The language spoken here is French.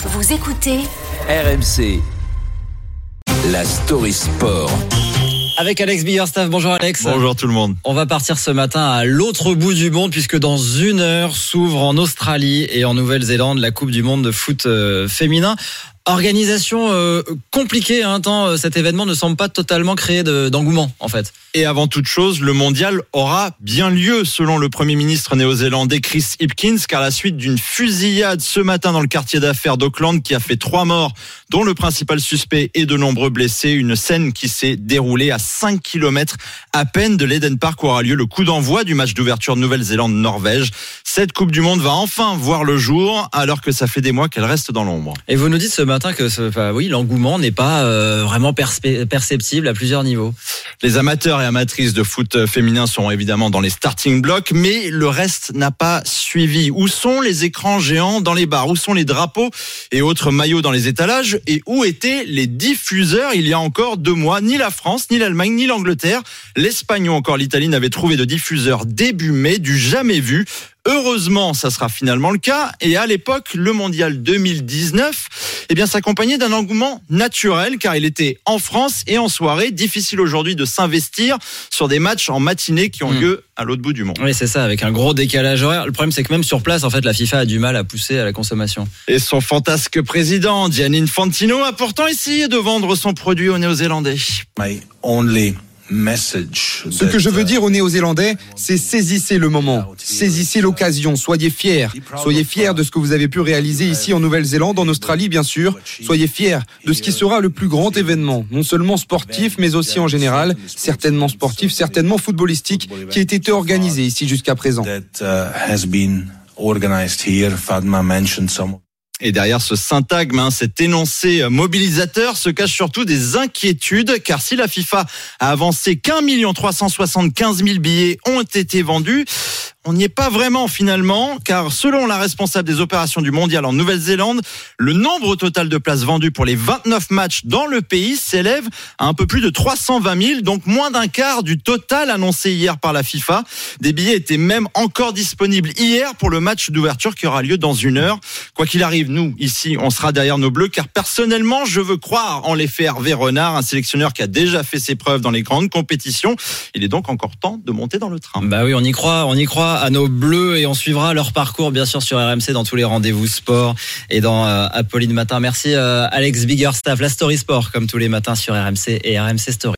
Vous écoutez RMC. La story sport. Avec Alex Biggerstaff. Bonjour Alex. Bonjour tout le monde. On va partir ce matin à l'autre bout du monde puisque dans une heure s'ouvre en Australie et en Nouvelle-Zélande la Coupe du Monde de foot euh, féminin. Organisation euh, compliquée, hein, tant euh, cet événement ne semble pas totalement créer de- d'engouement en fait. Et avant toute chose, le mondial aura bien lieu selon le Premier ministre néo-zélandais Chris Hipkins, car la suite d'une fusillade ce matin dans le quartier d'affaires d'Auckland qui a fait trois morts, dont le principal suspect et de nombreux blessés, une scène qui s'est déroulée à 5 km à peine de l'Eden Park où aura lieu le coup d'envoi du match d'ouverture Nouvelle-Zélande-Norvège. Cette Coupe du Monde va enfin voir le jour, alors que ça fait des mois qu'elle reste dans l'ombre. Et vous nous dites ce matin que ce- enfin, oui, l'engouement n'est pas euh, vraiment perceptible à plusieurs niveaux. Les amateurs et amatrices de foot féminin sont évidemment dans les starting blocks, mais le reste n'a pas suivi. Où sont les écrans géants dans les bars? Où sont les drapeaux et autres maillots dans les étalages? Et où étaient les diffuseurs il y a encore deux mois? Ni la France, ni l'Allemagne, ni l'Angleterre, l'Espagne ou encore l'Italie n'avaient trouvé de diffuseurs début mai, du jamais vu. Heureusement, ça sera finalement le cas. Et à l'époque, le mondial 2019, eh bien, s'accompagnait d'un engouement naturel, car il était en France et en soirée. Difficile aujourd'hui de s'investir sur des matchs en matinée qui ont Hmm. lieu à l'autre bout du monde. Oui, c'est ça, avec un gros décalage horaire. Le problème, c'est que même sur place, en fait, la FIFA a du mal à pousser à la consommation. Et son fantasque président, Gianni Infantino, a pourtant essayé de vendre son produit aux Néo-Zélandais. my only message. Ce que je veux dire aux Néo-Zélandais, c'est saisissez le moment, saisissez l'occasion, soyez fiers. Soyez fiers de ce que vous avez pu réaliser ici en Nouvelle-Zélande, en Australie bien sûr. Soyez fiers de ce qui sera le plus grand événement, non seulement sportif, mais aussi en général, certainement sportif, certainement footballistique, qui a été organisé ici jusqu'à présent. Et derrière ce syntagme, hein, cet énoncé mobilisateur, se cachent surtout des inquiétudes, car si la FIFA a avancé qu'un million 375 000 billets ont été vendus, on n'y est pas vraiment finalement, car selon la responsable des opérations du mondial en Nouvelle-Zélande, le nombre total de places vendues pour les 29 matchs dans le pays s'élève à un peu plus de 320 000, donc moins d'un quart du total annoncé hier par la FIFA. Des billets étaient même encore disponibles hier pour le match d'ouverture qui aura lieu dans une heure. Quoi qu'il arrive, nous, ici, on sera derrière nos bleus, car personnellement, je veux croire en l'effet Hervé Renard, un sélectionneur qui a déjà fait ses preuves dans les grandes compétitions. Il est donc encore temps de monter dans le train. Bah oui, on y croit, on y croit à nos bleus et on suivra leur parcours bien sûr sur RMC dans tous les rendez-vous sport et dans euh, Apolline Matin. Merci euh, Alex Biggerstaff, la Story Sport comme tous les matins sur RMC et RMC Story.